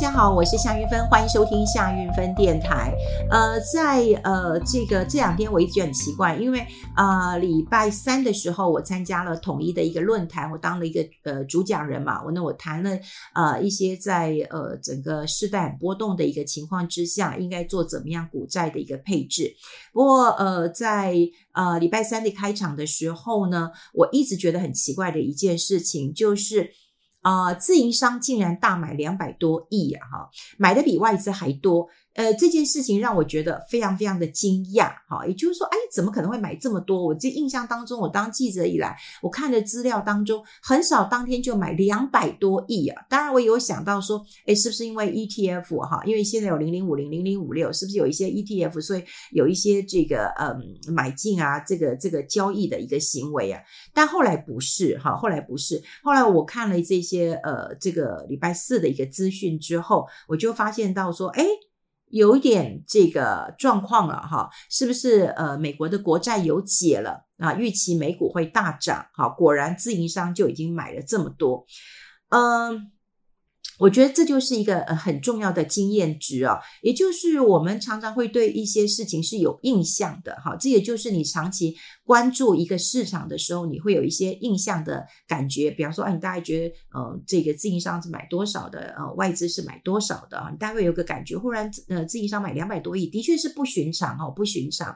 大家好，我是夏韵芬，欢迎收听夏韵芬电台。呃，在呃这个这两天，我一直很奇怪，因为啊、礼拜三的时候，我参加了统一的一个论坛，我当了一个呃主讲人嘛。我那我谈了呃一些在呃整个世代波动的一个情况之下，应该做怎么样股债的一个配置。不过呃，在呃礼拜三的开场的时候呢，我一直觉得很奇怪的一件事情就是。啊、自营商竟然大买两百多亿啊！哈，买的比外资还多。呃，这件事情让我觉得非常非常的惊讶，哈，也就是说，哎，怎么可能会买这么多？我这印象当中，我当记者以来，我看的资料当中，很少当天就买两百多亿啊。当然，我有想到说，哎，是不是因为 ETF 哈？因为现在有零零五零、零零五六，是不是有一些 ETF，所以有一些这个嗯买进啊，这个这个交易的一个行为啊？但后来不是哈，后来不是，后来我看了这些呃这个礼拜四的一个资讯之后，我就发现到说，哎。有点这个状况了哈，是不是呃美国的国债有解了啊？预期美股会大涨，好，果然自营商就已经买了这么多，嗯。我觉得这就是一个很重要的经验值啊，也就是我们常常会对一些事情是有印象的，哈，这也就是你长期关注一个市场的时候，你会有一些印象的感觉。比方说，啊，你大概觉得，呃，这个自营商是买多少的，呃，外资是买多少的，你大概有个感觉。忽然，呃，自营商买两百多亿，的确是不寻常，哈，不寻常。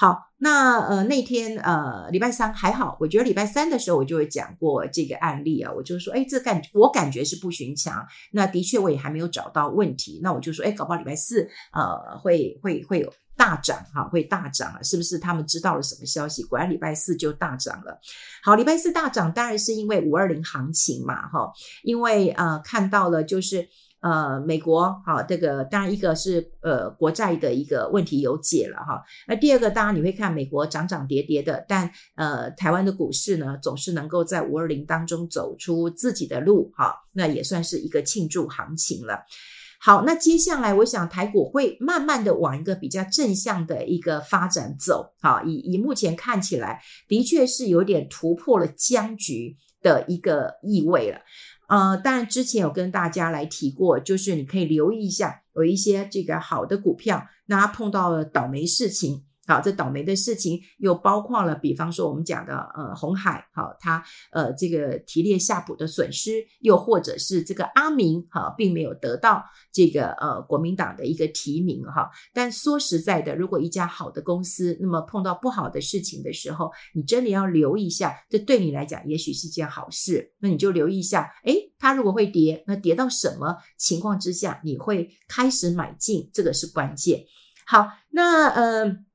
好，那呃那天呃礼拜三还好，我觉得礼拜三的时候我就会讲过这个案例啊，我就说，哎，这感我感觉是不寻常，那的确我也还没有找到问题，那我就说，哎，搞不好礼拜四呃会会会有大涨哈，会大涨啊，是不是他们知道了什么消息？果然礼拜四就大涨了。好，礼拜四大涨当然是因为五二零行情嘛，哈，因为呃看到了就是。呃，美国好，这个当然一个是呃国债的一个问题有解了哈。那第二个当然你会看美国涨涨跌跌的，但呃台湾的股市呢总是能够在五二零当中走出自己的路哈，那也算是一个庆祝行情了。好，那接下来我想台股会慢慢的往一个比较正向的一个发展走，哈，以以目前看起来的确是有点突破了僵局的一个意味了。呃，当然之前有跟大家来提过，就是你可以留意一下，有一些这个好的股票，那它碰到了倒霉事情。好，这倒霉的事情又包括了，比方说我们讲的呃红海，好，它呃这个提列夏普的损失，又或者是这个阿明，哈，并没有得到这个呃国民党的一个提名，哈。但说实在的，如果一家好的公司，那么碰到不好的事情的时候，你真的要留意一下，这对你来讲也许是件好事。那你就留意一下，诶，它如果会跌，那跌到什么情况之下你会开始买进？这个是关键。好，那呃。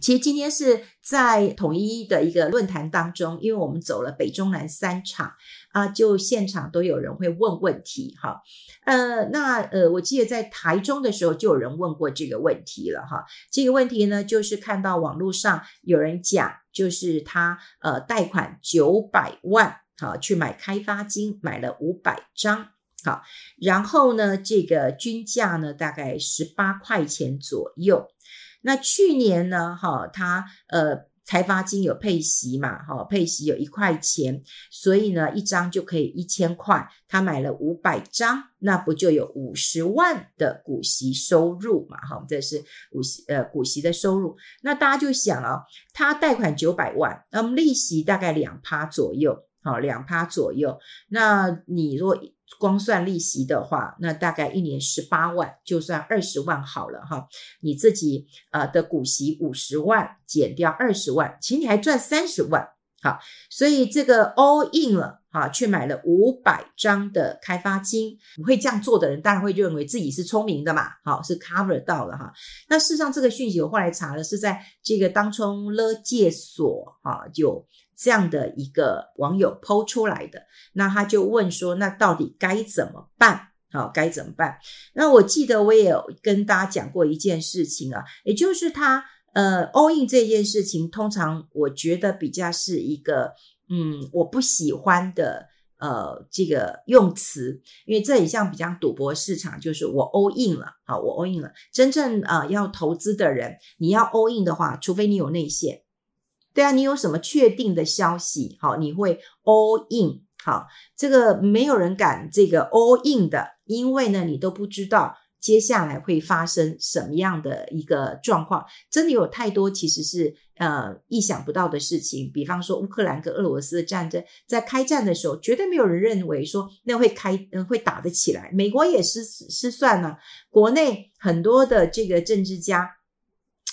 其实今天是在统一的一个论坛当中，因为我们走了北中南三场啊，就现场都有人会问问题哈。呃，那呃，我记得在台中的时候就有人问过这个问题了哈。这个问题呢，就是看到网络上有人讲，就是他呃贷款九百万好去买开发金，买了五百张好，然后呢，这个均价呢大概十八块钱左右。那去年呢，哈，他呃财发金有配息嘛，哈，配息有一块钱，所以呢，一张就可以一千块，他买了五百张，那不就有五十万的股息收入嘛，哈，这是股息呃股息的收入。那大家就想啊，他贷款九百万，那么利息大概两趴左右，好，两趴左右，那你若光算利息的话，那大概一年十八万，就算二十万好了哈。你自己呃的股息五十万减掉二十万，其实你还赚三十万。好，所以这个 all in 了哈，去买了五百张的开发金。会这样做的人，当然会认为自己是聪明的嘛。好，是 cover 到了哈。那事实上，这个讯息我后来查了，是在这个当冲勒戒所哈就。这样的一个网友 po 出来的，那他就问说：“那到底该怎么办？好，该怎么办？”那我记得我也有跟大家讲过一件事情啊，也就是他呃 all in 这件事情，通常我觉得比较是一个嗯我不喜欢的呃这个用词，因为这也像比较赌博市场，就是我 all in 了，好，我 all in 了。真正呃要投资的人，你要 all in 的话，除非你有内线。对啊，你有什么确定的消息？好，你会 all in，好，这个没有人敢这个 all in 的，因为呢，你都不知道。接下来会发生什么样的一个状况？真的有太多其实是呃意想不到的事情。比方说乌克兰跟俄罗斯的战争，在开战的时候，绝对没有人认为说那会开呃会打得起来。美国也失失算了，国内很多的这个政治家，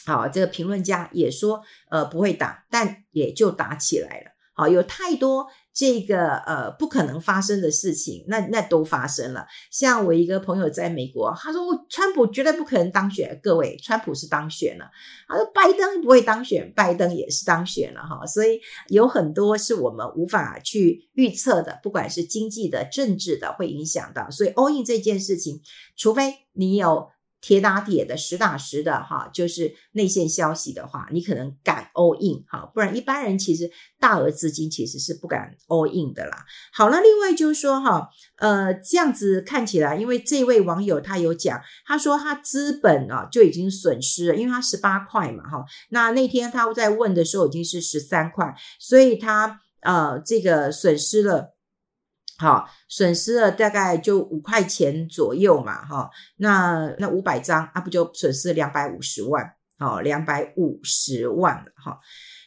好，这个评论家也说呃不会打，但也就打起来了。好，有太多。这个呃不可能发生的事情，那那都发生了。像我一个朋友在美国，他说川普绝对不可能当选。各位，川普是当选了，他说拜登不会当选，拜登也是当选了哈。所以有很多是我们无法去预测的，不管是经济的、政治的，会影响到。所以 all in 这件事情，除非你有。铁打铁的，实打实的，哈，就是内线消息的话，你可能敢 all in，哈，不然一般人其实大额资金其实是不敢 all in 的啦。好了，另外就是说，哈，呃，这样子看起来，因为这位网友他有讲，他说他资本啊就已经损失了，因为他十八块嘛，哈，那那天他在问的时候已经是十三块，所以他呃这个损失了。好，损失了大概就五块钱左右嘛，哈，那那五百张啊，不就损失两百五十万？好，两百五十万了，哈，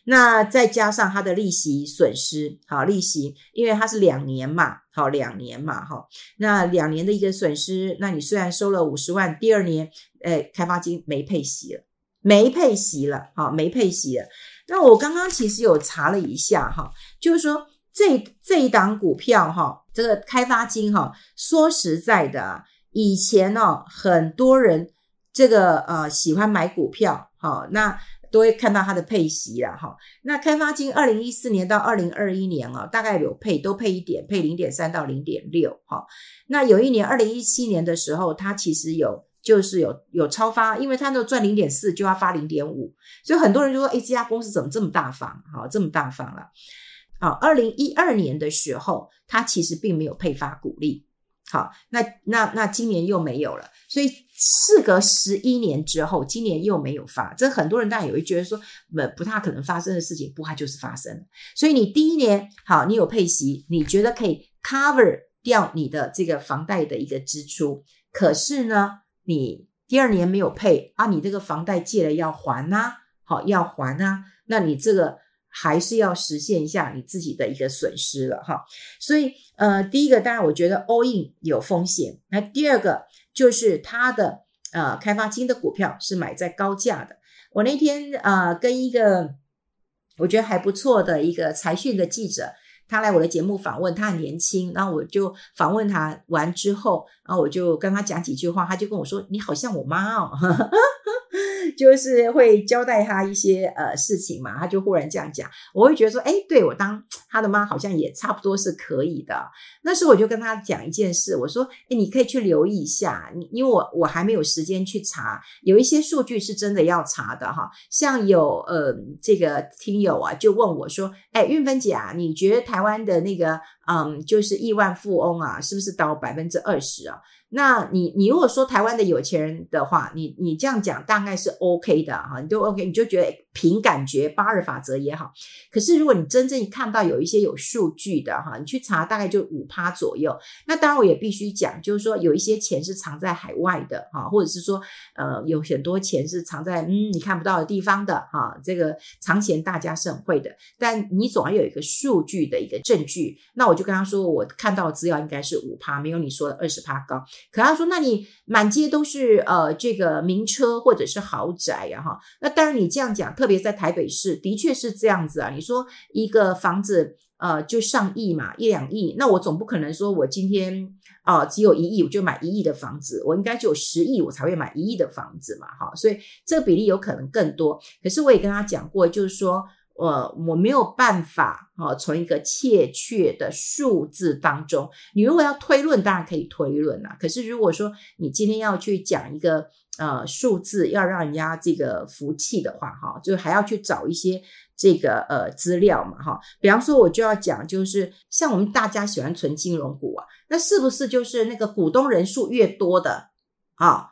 那再加上他的利息损失，好，利息，因为它是两年嘛，好，两年嘛，哈，那两年的一个损失，那你虽然收了五十万，第二年，诶，开发金没配息了，没配息了，好，没配息了。那我刚刚其实有查了一下，哈，就是说。这这一档股票哈，这个开发金哈，说实在的，以前哦，很多人这个呃喜欢买股票哈，那都会看到它的配息了哈。那开发金二零一四年到二零二一年啊，大概有配都配一点，配零点三到零点六哈。那有一年二零一七年的时候，它其实有就是有有超发，因为它都赚零点四就要发零点五，所以很多人就说，哎，这家公司怎么这么大方？哈，这么大方了。好，二零一二年的时候，它其实并没有配发股利。好，那那那今年又没有了，所以事隔十一年之后，今年又没有发。这很多人当然也会觉得说，呃，不太可能发生的事情，不，它就是发生了。所以你第一年好，你有配息，你觉得可以 cover 掉你的这个房贷的一个支出。可是呢，你第二年没有配啊，你这个房贷借了要还呐，好，要还啊，那你这个。还是要实现一下你自己的一个损失了哈，所以呃，第一个当然我觉得 all in 有风险，那第二个就是它的呃开发金的股票是买在高价的。我那天呃跟一个我觉得还不错的一个财讯的记者，他来我的节目访问，他很年轻，然后我就访问他完之后，然后我就跟他讲几句话，他就跟我说：“你好像我妈哦。” 就是会交代他一些呃事情嘛，他就忽然这样讲，我会觉得说，哎，对，我当他的妈好像也差不多是可以的。那时候我就跟他讲一件事，我说，哎，你可以去留意一下，你因为我我还没有时间去查，有一些数据是真的要查的哈。像有呃这个听友啊，就问我说，哎，韵芬姐啊，你觉得台湾的那个嗯，就是亿万富翁啊，是不是到百分之二十啊？那你你如果说台湾的有钱人的话，你你这样讲大概是 OK 的哈，你都 OK，你就觉得凭感觉八二法则也好。可是如果你真正看到有一些有数据的哈，你去查大概就五趴左右。那当然我也必须讲，就是说有一些钱是藏在海外的哈，或者是说呃有很多钱是藏在嗯你看不到的地方的哈。这个藏钱大家是很会的，但你总要有一个数据的一个证据。那我我就跟他说，我看到的资料应该是五趴，没有你说的二十趴高。可他说：“那你满街都是呃这个名车或者是豪宅呀，哈。那当然你这样讲，特别在台北市，的确是这样子啊。你说一个房子呃就上亿嘛，一两亿，那我总不可能说我今天啊、只有一亿，我就买一亿的房子，我应该就有十亿，我才会买一亿的房子嘛，哈。所以这个比例有可能更多。可是我也跟他讲过，就是说。”呃，我没有办法啊，从一个确切的数字当中，你如果要推论，当然可以推论啦。可是如果说你今天要去讲一个呃数字，要让人家这个服气的话，哈，就还要去找一些这个呃资料嘛，哈。比方说，我就要讲，就是像我们大家喜欢存金融股啊，那是不是就是那个股东人数越多的啊，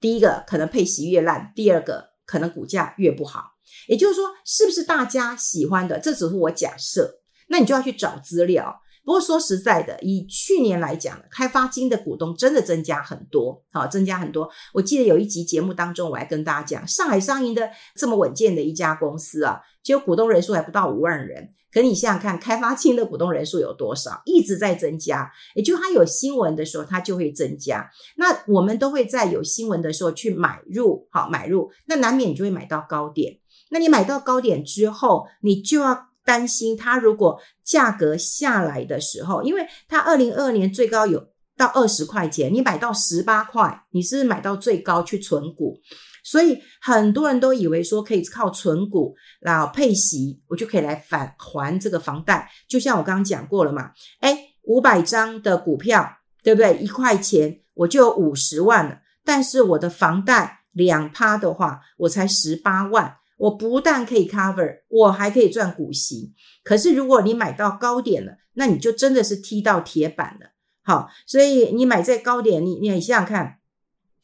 第一个可能配息越烂，第二个可能股价越不好。也就是说，是不是大家喜欢的？这只是我假设，那你就要去找资料。不过说实在的，以去年来讲，开发金的股东真的增加很多，好，增加很多。我记得有一集节目当中，我还跟大家讲，上海商银的这么稳健的一家公司啊，结果股东人数还不到五万人。可你想想看，开发金的股东人数有多少？一直在增加，也就它有新闻的时候，它就会增加。那我们都会在有新闻的时候去买入，好，买入，那难免你就会买到高点。那你买到高点之后，你就要担心它如果价格下来的时候，因为它二零二二年最高有到二十块钱，你买到十八块，你是买到最高去存股？所以很多人都以为说可以靠存股然后配息，我就可以来返还这个房贷。就像我刚刚讲过了嘛，诶，五百张的股票，对不对？一块钱我就有五十万了。但是我的房贷两趴的话，我才十八万。我不但可以 cover，我还可以赚股息。可是如果你买到高点了，那你就真的是踢到铁板了。好，所以你买在高点，你你想想看。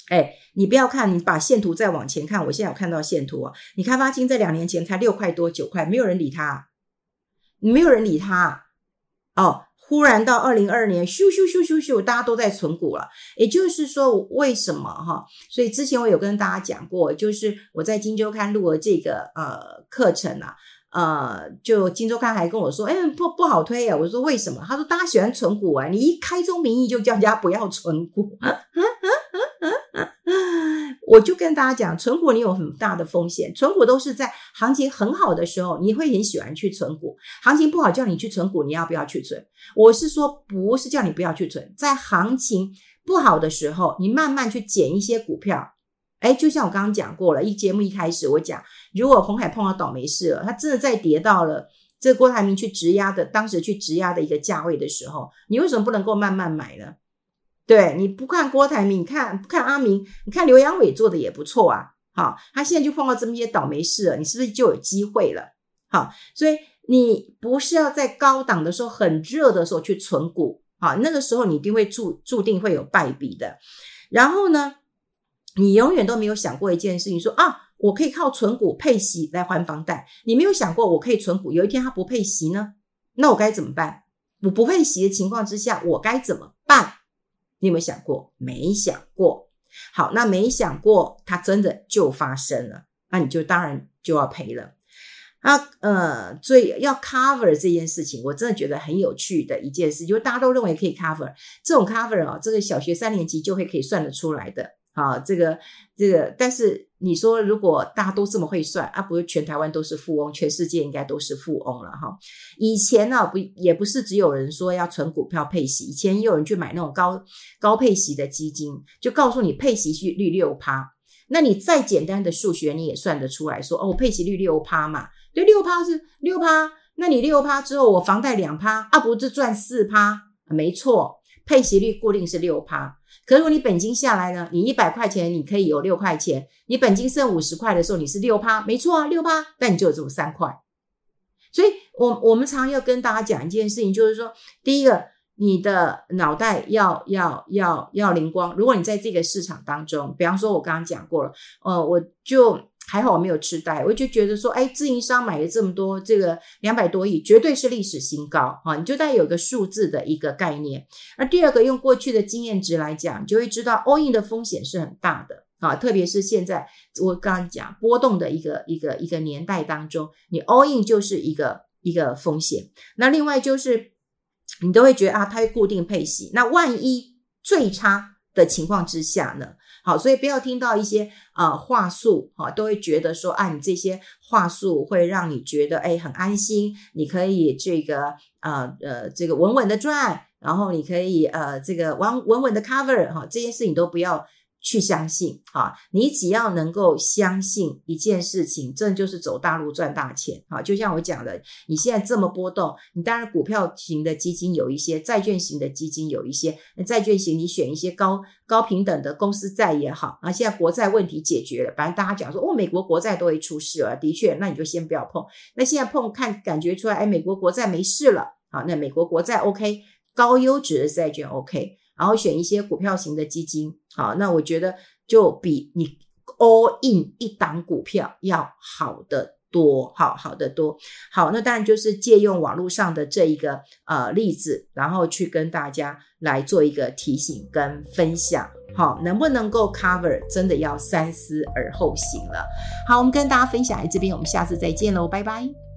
哎，你不要看，你把线图再往前看，我现在有看到线图啊。你开发金在两年前才六块多九块，没有人理他，没有人理他。哦，忽然到二零二二年，咻咻咻咻咻，大家都在存股了。也就是说，为什么哈？所以之前我有跟大家讲过，就是我在金周刊录了这个呃课程啊。呃，就金周刊还跟我说，哎，不不好推啊。我说为什么？他说大家喜欢存股啊，你一开宗明义就叫人家不要存股。我就跟大家讲，存股你有很大的风险，存股都是在行情很好的时候，你会很喜欢去存股。行情不好叫你去存股，你要不要去存？我是说，不是叫你不要去存，在行情不好的时候，你慢慢去捡一些股票。哎，就像我刚刚讲过了，一节目一开始我讲，如果鸿海碰到倒霉事了，它真的再跌到了这郭台铭去质押的当时去质押的一个价位的时候，你为什么不能够慢慢买呢？对，你不看郭台铭，你看不看阿明，你看刘阳伟做的也不错啊。好，他现在就碰到这么些倒霉事了，你是不是就有机会了？好，所以你不是要在高档的时候很热的时候去存股，好，那个时候你一定会注注定会有败笔的。然后呢，你永远都没有想过一件事情，说啊，我可以靠存股配息来还房贷。你没有想过，我可以存股，有一天它不配息呢？那我该怎么办？我不配息的情况之下，我该怎么办？你有没有想过？没想过。好，那没想过，它真的就发生了，那你就当然就要赔了。啊，呃，最要 cover 这件事情，我真的觉得很有趣的一件事，就是大家都认为可以 cover 这种 cover 啊，这个小学三年级就会可以算得出来的。啊，这个这个，但是你说如果大家都这么会算啊，不是全台湾都是富翁，全世界应该都是富翁了哈。以前呢，不也不是只有人说要存股票配息，以前也有人去买那种高高配息的基金，就告诉你配息率六趴，那你再简单的数学你也算得出来说，哦，配息率六趴嘛，对，六趴是六趴，那你六趴之后我房贷两趴啊，不是赚四趴？没错，配息率固定是六趴。可如果你本金下来呢？你一百块钱你可以有六块钱，你本金剩五十块的时候，你是六趴，没错啊，六趴，但你就有这么三块。所以我我们常要跟大家讲一件事情，就是说，第一个，你的脑袋要要要要灵光。如果你在这个市场当中，比方说我刚刚讲过了，呃，我就。还好我没有痴呆，我就觉得说，哎，自营商买了这么多，这个两百多亿，绝对是历史新高啊！你就带有个数字的一个概念。而第二个，用过去的经验值来讲，你就会知道 all in 的风险是很大的啊，特别是现在我刚刚讲波动的一个一个一个年代当中，你 all in 就是一个一个风险。那另外就是你都会觉得啊，它会固定配息，那万一最差的情况之下呢？好，所以不要听到一些呃话术哈，都会觉得说啊，你这些话术会让你觉得哎很安心，你可以这个呃呃这个稳稳的赚，然后你可以呃这个稳稳稳的 cover 哈，这些事情都不要。去相信啊！你只要能够相信一件事情，这就是走大路赚大钱啊！就像我讲的，你现在这么波动，你当然股票型的基金有一些，债券型的基金有一些。那债券型你选一些高高平等的公司债也好啊。现在国债问题解决了，反正大家讲说哦，美国国债都会出事了，的确，那你就先不要碰。那现在碰看感觉出来，哎，美国国债没事了啊，那美国国债 OK，高优质的债券 OK。然后选一些股票型的基金，好，那我觉得就比你 all in 一档股票要好得多，好好的多。好，那当然就是借用网络上的这一个呃例子，然后去跟大家来做一个提醒跟分享。好，能不能够 cover，真的要三思而后行了。好，我们跟大家分享在这边，我们下次再见喽，拜拜。